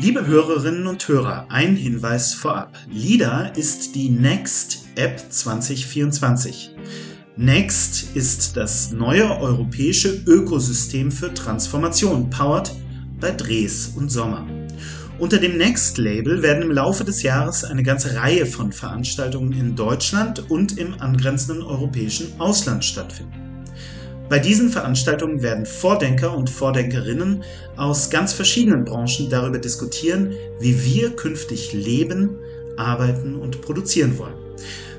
Liebe Hörerinnen und Hörer, ein Hinweis vorab. LIDA ist die Next App 2024. Next ist das neue europäische Ökosystem für Transformation, powered bei Dres und Sommer. Unter dem Next-Label werden im Laufe des Jahres eine ganze Reihe von Veranstaltungen in Deutschland und im angrenzenden europäischen Ausland stattfinden. Bei diesen Veranstaltungen werden Vordenker und Vordenkerinnen aus ganz verschiedenen Branchen darüber diskutieren, wie wir künftig leben, arbeiten und produzieren wollen.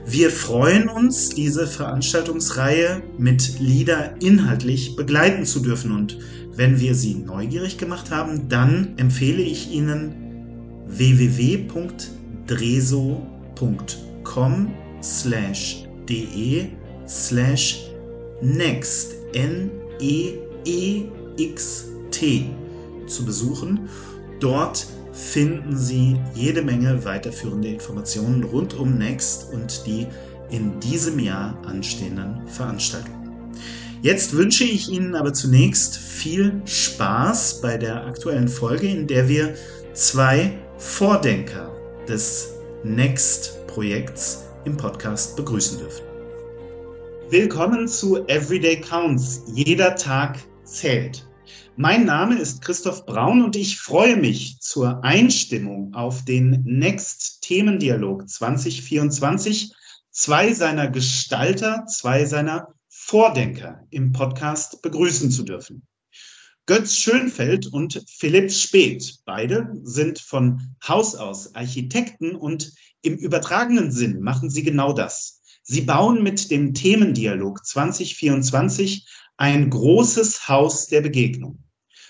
Wir freuen uns, diese Veranstaltungsreihe mit LIDA inhaltlich begleiten zu dürfen und wenn wir Sie neugierig gemacht haben, dann empfehle ich Ihnen www.dreso.com N-E-E-X-T zu besuchen. Dort finden Sie jede Menge weiterführende Informationen rund um Next und die in diesem Jahr anstehenden Veranstaltungen. Jetzt wünsche ich Ihnen aber zunächst viel Spaß bei der aktuellen Folge, in der wir zwei Vordenker des Next-Projekts im Podcast begrüßen dürfen. Willkommen zu Everyday Counts. Jeder Tag zählt. Mein Name ist Christoph Braun und ich freue mich zur Einstimmung auf den Next Themendialog 2024. Zwei seiner Gestalter, zwei seiner Vordenker im Podcast begrüßen zu dürfen. Götz Schönfeld und Philipp Speth, beide sind von Haus aus Architekten und im übertragenen Sinn machen sie genau das. Sie bauen mit dem Themendialog 2024 ein großes Haus der Begegnung.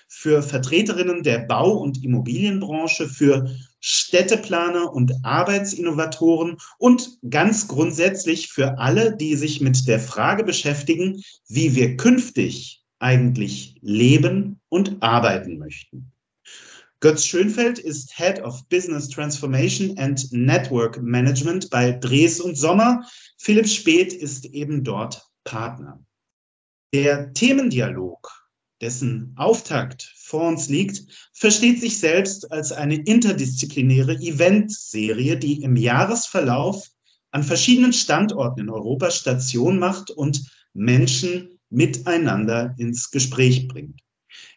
Für Vertreterinnen der Bau- und Immobilienbranche, für Städteplaner und Arbeitsinnovatoren und ganz grundsätzlich für alle, die sich mit der Frage beschäftigen, wie wir künftig eigentlich leben und arbeiten möchten. Götz Schönfeld ist Head of Business Transformation and Network Management bei Dres und Sommer. Philipp Speth ist eben dort Partner. Der Themendialog, dessen Auftakt vor uns liegt, versteht sich selbst als eine interdisziplinäre Eventserie, die im Jahresverlauf an verschiedenen Standorten in Europa Station macht und Menschen miteinander ins Gespräch bringt.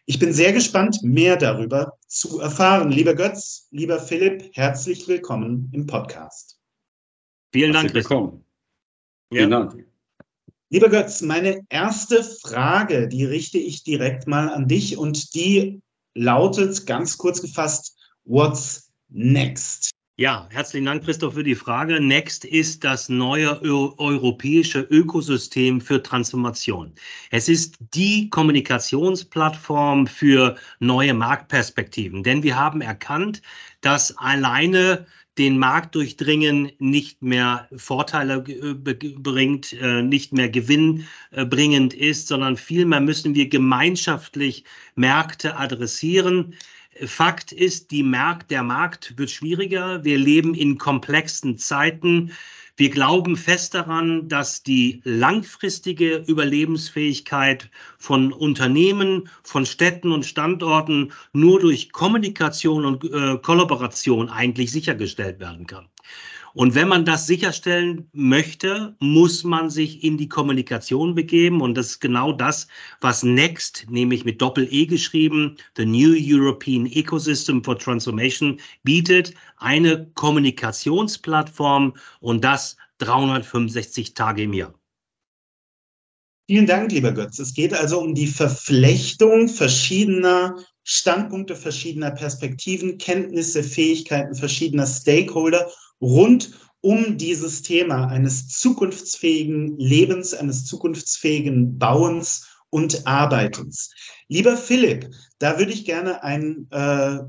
Ich bin sehr gespannt, mehr darüber zu erfahren. Lieber Götz, lieber Philipp, herzlich willkommen im Podcast. Vielen Dank, willkommen. Vielen ja. Dank. Lieber Götz, meine erste Frage, die richte ich direkt mal an dich und die lautet ganz kurz gefasst, what's next? Ja, herzlichen Dank, Christoph, für die Frage. Next ist das neue europäische Ökosystem für Transformation. Es ist die Kommunikationsplattform für neue Marktperspektiven, denn wir haben erkannt, dass alleine den Markt durchdringen nicht mehr Vorteile äh, bringt, äh, nicht mehr gewinnbringend ist, sondern vielmehr müssen wir gemeinschaftlich Märkte adressieren. Fakt ist, die Markt, der Markt wird schwieriger. Wir leben in komplexen Zeiten. Wir glauben fest daran, dass die langfristige Überlebensfähigkeit von Unternehmen, von Städten und Standorten nur durch Kommunikation und äh, Kollaboration eigentlich sichergestellt werden kann. Und wenn man das sicherstellen möchte, muss man sich in die Kommunikation begeben. Und das ist genau das, was Next, nämlich mit Doppel-E geschrieben, The New European Ecosystem for Transformation, bietet. Eine Kommunikationsplattform und das 365 Tage im Jahr. Vielen Dank, lieber Götz. Es geht also um die Verflechtung verschiedener Standpunkte, verschiedener Perspektiven, Kenntnisse, Fähigkeiten verschiedener Stakeholder rund um dieses Thema eines zukunftsfähigen Lebens, eines zukunftsfähigen Bauens und Arbeitens. Lieber Philipp, da würde ich gerne ein äh,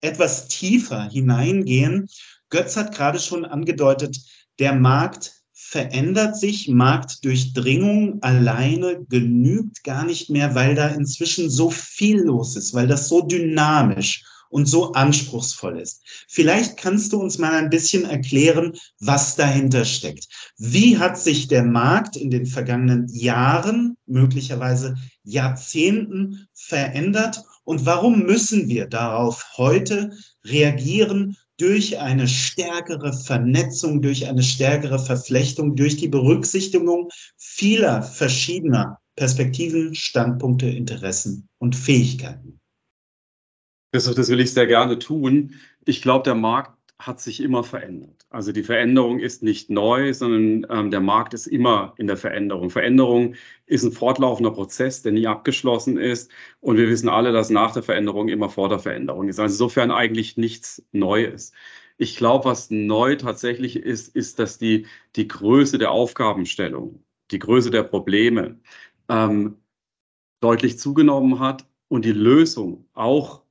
etwas tiefer hineingehen. Götz hat gerade schon angedeutet, der Markt verändert sich. Marktdurchdringung alleine genügt gar nicht mehr, weil da inzwischen so viel los ist, weil das so dynamisch und so anspruchsvoll ist. Vielleicht kannst du uns mal ein bisschen erklären, was dahinter steckt. Wie hat sich der Markt in den vergangenen Jahren, möglicherweise Jahrzehnten verändert Und warum müssen wir darauf heute reagieren durch eine stärkere Vernetzung, durch eine stärkere Verflechtung, durch die Berücksichtigung vieler verschiedener Perspektiven, Standpunkte, Interessen und Fähigkeiten? Das, das will ich sehr gerne tun. Ich glaube, der Markt hat sich immer verändert. Also die Veränderung ist nicht neu, sondern ähm, der Markt ist immer in der Veränderung. Veränderung ist ein fortlaufender Prozess, der nie abgeschlossen ist. Und wir wissen alle, dass nach der Veränderung immer vor der Veränderung ist. Also insofern eigentlich nichts Neues. Ich glaube, was neu tatsächlich ist, ist, dass die, die Größe der Aufgabenstellung, die Größe der Probleme ähm, deutlich zugenommen hat und die Lösung auch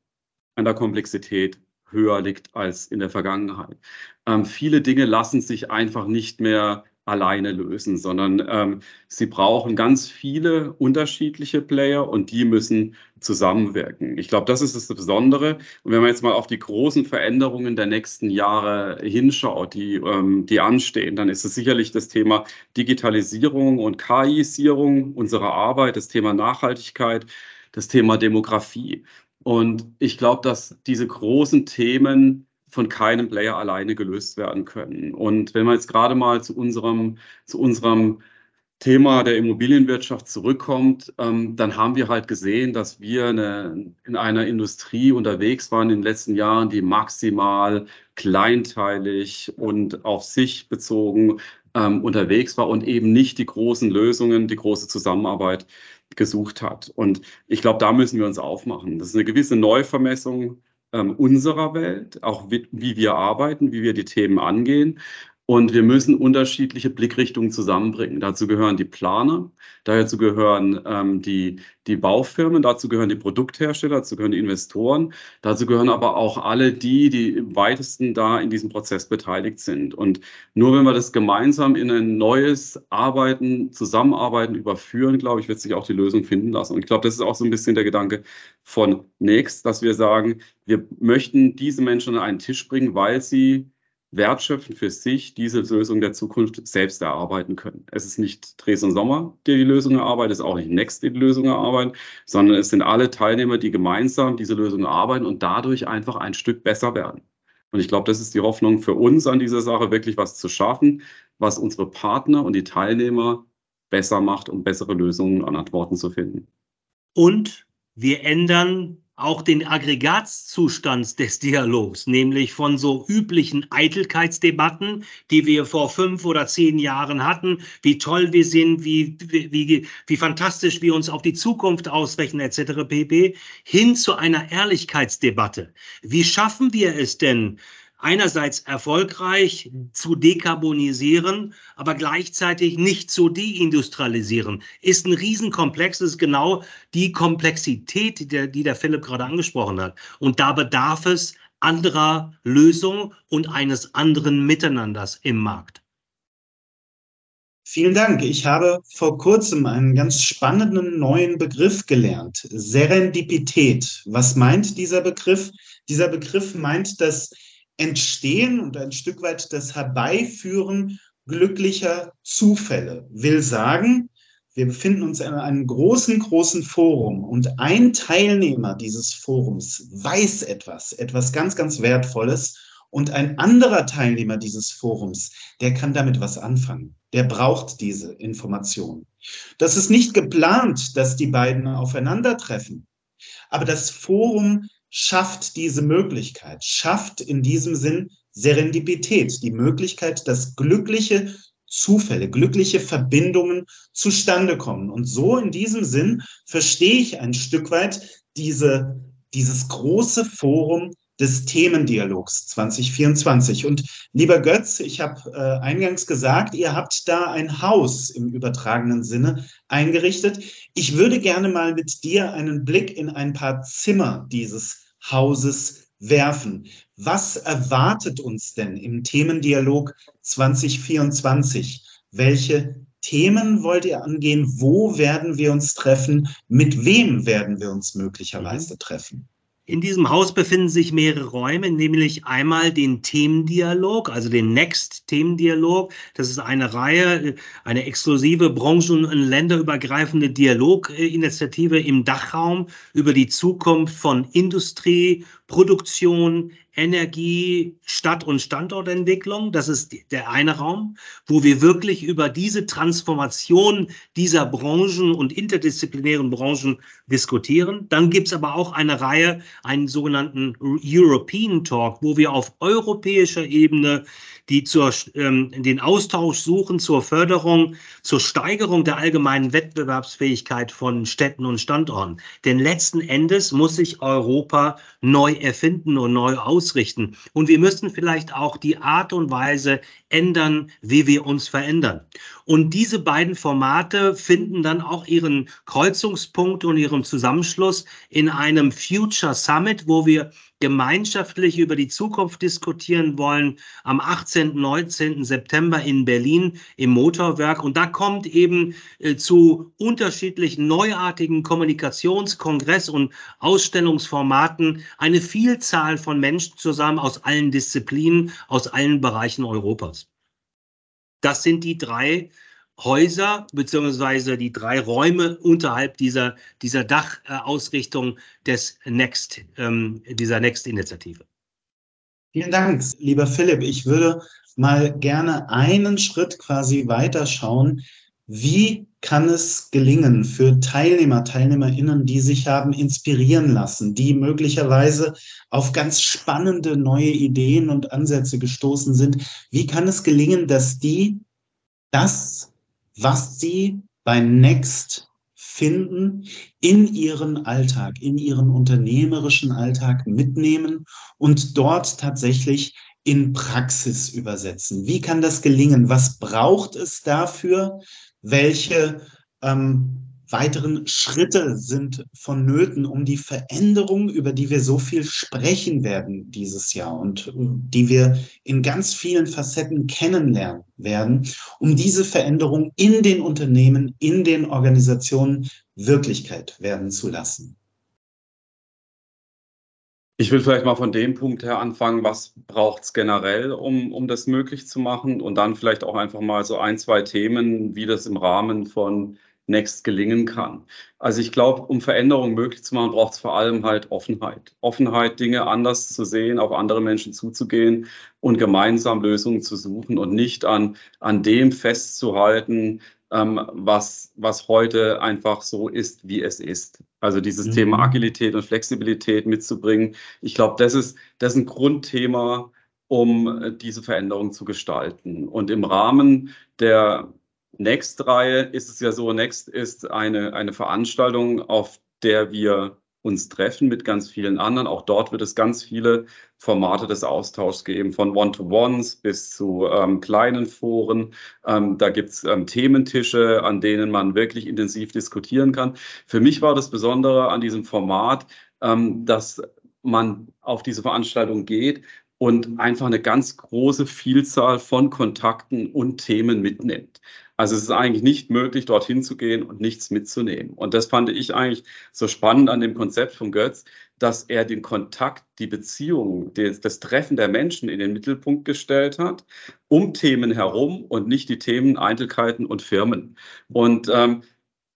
an der Komplexität höher liegt als in der Vergangenheit. Ähm, viele Dinge lassen sich einfach nicht mehr alleine lösen, sondern ähm, sie brauchen ganz viele unterschiedliche Player und die müssen zusammenwirken. Ich glaube, das ist das Besondere. Und wenn man jetzt mal auf die großen Veränderungen der nächsten Jahre hinschaut, die, ähm, die anstehen, dann ist es sicherlich das Thema Digitalisierung und KI-Sierung unserer Arbeit, das Thema Nachhaltigkeit, das Thema Demografie. Und ich glaube, dass diese großen Themen von keinem Player alleine gelöst werden können. Und wenn man jetzt gerade mal zu unserem, zu unserem Thema der Immobilienwirtschaft zurückkommt, ähm, dann haben wir halt gesehen, dass wir eine, in einer Industrie unterwegs waren in den letzten Jahren, die maximal kleinteilig und auf sich bezogen ähm, unterwegs war und eben nicht die großen Lösungen, die große Zusammenarbeit gesucht hat. Und ich glaube, da müssen wir uns aufmachen. Das ist eine gewisse Neuvermessung ähm, unserer Welt, auch wie, wie wir arbeiten, wie wir die Themen angehen. Und wir müssen unterschiedliche Blickrichtungen zusammenbringen. Dazu gehören die Planer, dazu gehören ähm, die, die Baufirmen, dazu gehören die Produkthersteller, dazu gehören die Investoren, dazu gehören aber auch alle die, die im weitesten da in diesem Prozess beteiligt sind. Und nur wenn wir das gemeinsam in ein neues Arbeiten, Zusammenarbeiten überführen, glaube ich, wird sich auch die Lösung finden lassen. Und ich glaube, das ist auch so ein bisschen der Gedanke von Next, dass wir sagen, wir möchten diese Menschen an einen Tisch bringen, weil sie wertschöpfen für sich diese Lösung der Zukunft selbst erarbeiten können. Es ist nicht Dresden Sommer, der die Lösung erarbeitet, es ist auch nicht Next, die die Lösung erarbeitet, sondern es sind alle Teilnehmer, die gemeinsam diese Lösung erarbeiten und dadurch einfach ein Stück besser werden. Und ich glaube, das ist die Hoffnung für uns an dieser Sache, wirklich was zu schaffen, was unsere Partner und die Teilnehmer besser macht, um bessere Lösungen und Antworten zu finden. Und wir ändern auch den Aggregatzustand des Dialogs, nämlich von so üblichen Eitelkeitsdebatten, die wir vor fünf oder zehn Jahren hatten, wie toll wir sind, wie, wie, wie fantastisch wir uns auf die Zukunft ausrechnen, etc. pp., hin zu einer Ehrlichkeitsdebatte. Wie schaffen wir es denn, einerseits erfolgreich zu dekarbonisieren, aber gleichzeitig nicht zu deindustrialisieren, ist ein Riesenkomplex. Das ist genau die Komplexität, die der, die der Philipp gerade angesprochen hat. Und da bedarf es anderer Lösungen und eines anderen Miteinanders im Markt. Vielen Dank. Ich habe vor kurzem einen ganz spannenden neuen Begriff gelernt. Serendipität. Was meint dieser Begriff? Dieser Begriff meint, dass Entstehen und ein Stück weit das Herbeiführen glücklicher Zufälle. Will sagen, wir befinden uns in einem großen, großen Forum und ein Teilnehmer dieses Forums weiß etwas, etwas ganz, ganz Wertvolles und ein anderer Teilnehmer dieses Forums, der kann damit was anfangen. Der braucht diese Information. Das ist nicht geplant, dass die beiden aufeinandertreffen. Aber das Forum schafft diese Möglichkeit, schafft in diesem Sinn Serendipität, die Möglichkeit, dass glückliche Zufälle, glückliche Verbindungen zustande kommen. Und so in diesem Sinn verstehe ich ein Stück weit diese, dieses große Forum des Themendialogs 2024. Und lieber Götz, ich habe äh, eingangs gesagt, ihr habt da ein Haus im übertragenen Sinne eingerichtet. Ich würde gerne mal mit dir einen Blick in ein paar Zimmer dieses Hauses werfen. Was erwartet uns denn im Themendialog 2024? Welche Themen wollt ihr angehen? Wo werden wir uns treffen? Mit wem werden wir uns möglicherweise mhm. treffen? In diesem Haus befinden sich mehrere Räume, nämlich einmal den Themendialog, also den Next-Themendialog. Das ist eine Reihe, eine exklusive branchen- und länderübergreifende Dialoginitiative im Dachraum über die Zukunft von Industrie, Produktion, Energie, Stadt- und Standortentwicklung. Das ist der eine Raum, wo wir wirklich über diese Transformation dieser Branchen und interdisziplinären Branchen diskutieren. Dann gibt es aber auch eine Reihe, einen sogenannten European Talk, wo wir auf europäischer Ebene die zur, ähm, den Austausch suchen zur Förderung, zur Steigerung der allgemeinen Wettbewerbsfähigkeit von Städten und Standorten. Denn letzten Endes muss sich Europa neu erfinden und neu ausrichten. Und wir müssen vielleicht auch die Art und Weise ändern, wie wir uns verändern. Und diese beiden Formate finden dann auch ihren Kreuzungspunkt und ihren Zusammenschluss in einem Future Summit, wo wir gemeinschaftlich über die Zukunft diskutieren wollen am 18. 19. September in Berlin im Motorwerk. Und da kommt eben äh, zu unterschiedlichen neuartigen Kommunikations-, Kongress- und Ausstellungsformaten eine Vielzahl von Menschen zusammen aus allen Disziplinen, aus allen Bereichen Europas. Das sind die drei Häuser beziehungsweise die drei Räume unterhalb dieser, dieser Dachausrichtung des Next, ähm, dieser Next-Initiative. Vielen Dank, lieber Philipp. Ich würde mal gerne einen Schritt quasi weiterschauen. Wie kann es gelingen für Teilnehmer, Teilnehmerinnen, die sich haben inspirieren lassen, die möglicherweise auf ganz spannende neue Ideen und Ansätze gestoßen sind? Wie kann es gelingen, dass die das was sie bei Next finden, in ihren Alltag, in ihren unternehmerischen Alltag mitnehmen und dort tatsächlich in Praxis übersetzen. Wie kann das gelingen? Was braucht es dafür? Welche ähm, weiteren Schritte sind vonnöten, um die Veränderung, über die wir so viel sprechen werden dieses Jahr und die wir in ganz vielen Facetten kennenlernen werden, um diese Veränderung in den Unternehmen, in den Organisationen Wirklichkeit werden zu lassen. Ich will vielleicht mal von dem Punkt her anfangen, was braucht es generell, um, um das möglich zu machen und dann vielleicht auch einfach mal so ein, zwei Themen, wie das im Rahmen von Next gelingen kann. Also ich glaube, um Veränderungen möglich zu machen, braucht es vor allem halt Offenheit. Offenheit, Dinge anders zu sehen, auf andere Menschen zuzugehen und gemeinsam Lösungen zu suchen und nicht an, an dem festzuhalten, ähm, was, was heute einfach so ist, wie es ist. Also dieses mhm. Thema Agilität und Flexibilität mitzubringen. Ich glaube, das ist, das ist ein Grundthema, um diese Veränderung zu gestalten. Und im Rahmen der Next-Reihe ist es ja so, Next ist eine, eine Veranstaltung, auf der wir uns treffen mit ganz vielen anderen. Auch dort wird es ganz viele Formate des Austauschs geben, von One-to-Ones bis zu ähm, kleinen Foren. Ähm, da gibt es ähm, Thementische, an denen man wirklich intensiv diskutieren kann. Für mich war das Besondere an diesem Format, ähm, dass man auf diese Veranstaltung geht und einfach eine ganz große Vielzahl von Kontakten und Themen mitnimmt. Also es ist eigentlich nicht möglich, dorthin zu gehen und nichts mitzunehmen. Und das fand ich eigentlich so spannend an dem Konzept von Götz, dass er den Kontakt, die Beziehung, das, Treffen der Menschen in den Mittelpunkt gestellt hat, um Themen herum und nicht die Themen Eitelkeiten und Firmen. Und ähm,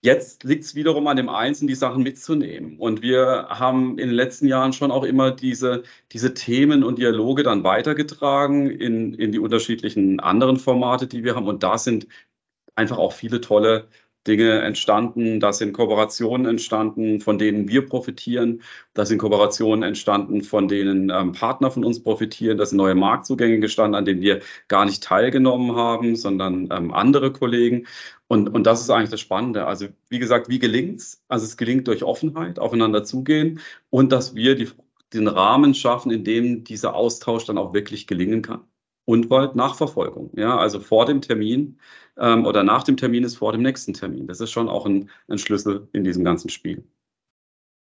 Jetzt liegt es wiederum an dem Einzelnen, die Sachen mitzunehmen. Und wir haben in den letzten Jahren schon auch immer diese, diese Themen und Dialoge dann weitergetragen in, in die unterschiedlichen anderen Formate, die wir haben. Und da sind einfach auch viele tolle Dinge entstanden, da sind Kooperationen entstanden, von denen wir profitieren, da sind Kooperationen entstanden, von denen ähm, Partner von uns profitieren, da sind neue Marktzugänge gestanden, an denen wir gar nicht teilgenommen haben, sondern ähm, andere Kollegen. Und, und das ist eigentlich das Spannende. Also wie gesagt, wie gelingt's? Also es gelingt durch Offenheit, aufeinander zugehen und dass wir die, den Rahmen schaffen, in dem dieser Austausch dann auch wirklich gelingen kann und bald Nachverfolgung. Ja, also vor dem Termin ähm, oder nach dem Termin ist vor dem nächsten Termin. Das ist schon auch ein, ein Schlüssel in diesem ganzen Spiel.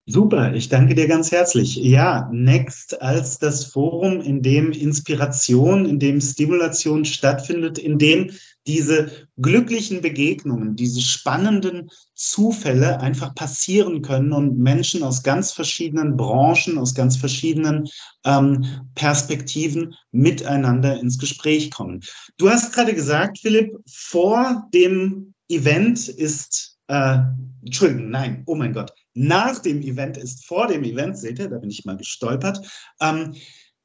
Super, ich danke dir ganz herzlich. Ja, Next als das Forum, in dem Inspiration, in dem Stimulation stattfindet, in dem diese glücklichen Begegnungen, diese spannenden Zufälle einfach passieren können und Menschen aus ganz verschiedenen Branchen, aus ganz verschiedenen ähm, Perspektiven miteinander ins Gespräch kommen. Du hast gerade gesagt, Philipp, vor dem Event ist, äh, Entschuldigung, nein, oh mein Gott, nach dem Event ist vor dem Event, seht ihr, da bin ich mal gestolpert. Ähm,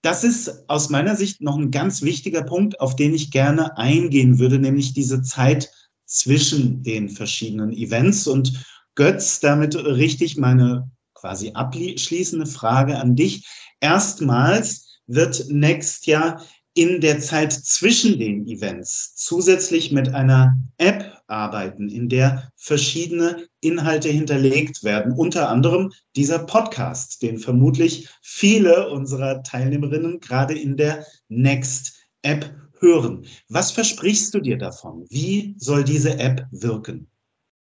das ist aus meiner Sicht noch ein ganz wichtiger Punkt, auf den ich gerne eingehen würde, nämlich diese Zeit zwischen den verschiedenen Events. Und Götz, damit richte ich meine quasi abschließende Frage an dich. Erstmals wird Next ja in der Zeit zwischen den Events zusätzlich mit einer App arbeiten, in der verschiedene Inhalte hinterlegt werden. Unter anderem dieser Podcast, den vermutlich viele unserer Teilnehmerinnen gerade in der Next App hören. Was versprichst du dir davon? Wie soll diese App wirken?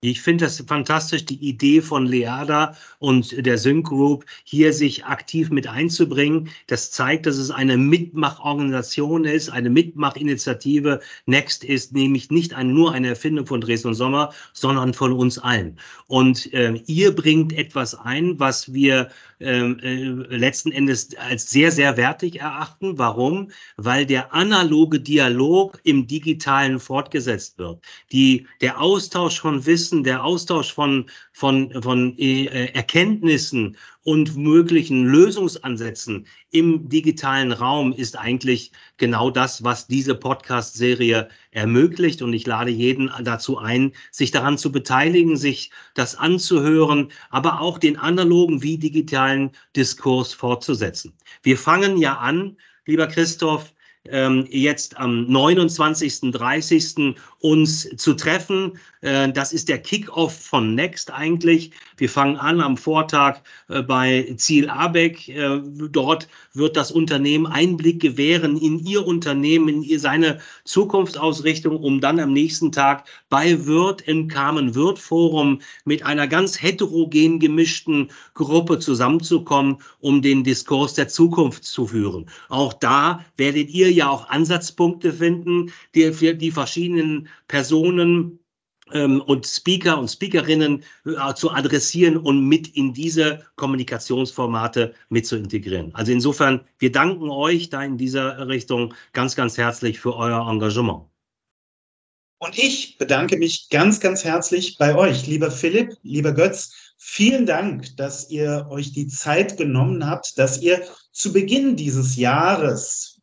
Ich finde das fantastisch, die Idee von Leada und der Sync Group hier sich aktiv mit einzubringen. Das zeigt, dass es eine Mitmachorganisation ist, eine Mitmachinitiative. Next ist nämlich nicht ein, nur eine Erfindung von Dresden Sommer, sondern von uns allen. Und äh, ihr bringt etwas ein, was wir ähm, äh, letzten Endes als sehr, sehr wertig erachten. Warum? Weil der analoge Dialog im digitalen fortgesetzt wird. Die, der Austausch von Wissen, der Austausch von, von, von äh, Erkenntnissen und möglichen Lösungsansätzen im digitalen Raum ist eigentlich genau das, was diese Podcast-Serie ermöglicht. Und ich lade jeden dazu ein, sich daran zu beteiligen, sich das anzuhören, aber auch den analogen wie digitalen Diskurs fortzusetzen. Wir fangen ja an, lieber Christoph, ähm, jetzt am 29., 30. uns zu treffen. Äh, das ist der Kickoff von Next eigentlich. Wir fangen an am Vortag äh, bei Ziel Abeck. Äh, dort wird das Unternehmen Einblick gewähren in ihr Unternehmen, in seine Zukunftsausrichtung, um dann am nächsten Tag bei Wirt im Carmen Wirt Forum mit einer ganz heterogen gemischten Gruppe zusammenzukommen, um den Diskurs der Zukunft zu führen. Auch da werdet ihr ja auch Ansatzpunkte finden, die für die verschiedenen Personen ähm, und Speaker und Speakerinnen äh, zu adressieren und mit in diese Kommunikationsformate mit zu integrieren. Also insofern, wir danken euch da in dieser Richtung ganz, ganz herzlich für euer Engagement. Und ich bedanke mich ganz, ganz herzlich bei euch, lieber Philipp, lieber Götz. Vielen Dank, dass ihr euch die Zeit genommen habt, dass ihr zu Beginn dieses Jahres,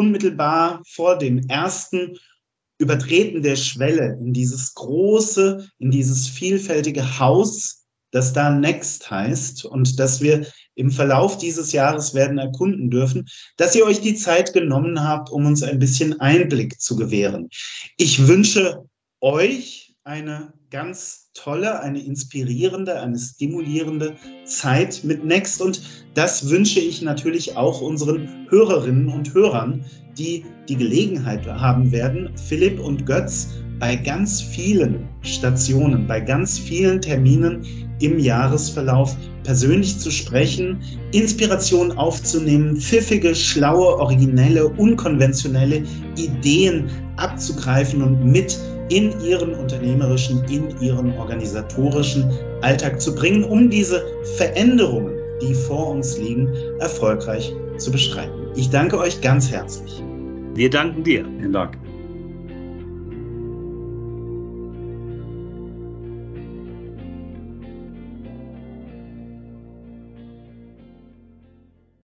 unmittelbar vor dem ersten Übertreten der Schwelle in dieses große, in dieses vielfältige Haus, das da Next heißt und das wir im Verlauf dieses Jahres werden erkunden dürfen, dass ihr euch die Zeit genommen habt, um uns ein bisschen Einblick zu gewähren. Ich wünsche euch eine ganz tolle, eine inspirierende, eine stimulierende Zeit mit Next. Und das wünsche ich natürlich auch unseren Hörerinnen und Hörern, die die Gelegenheit haben werden, Philipp und Götz bei ganz vielen Stationen, bei ganz vielen Terminen im Jahresverlauf persönlich zu sprechen, Inspiration aufzunehmen, pfiffige, schlaue, originelle, unkonventionelle Ideen abzugreifen und mit in ihren unternehmerischen, in ihren organisatorischen Alltag zu bringen, um diese Veränderungen, die vor uns liegen, erfolgreich zu bestreiten. Ich danke euch ganz herzlich. Wir danken dir. Vielen Dank.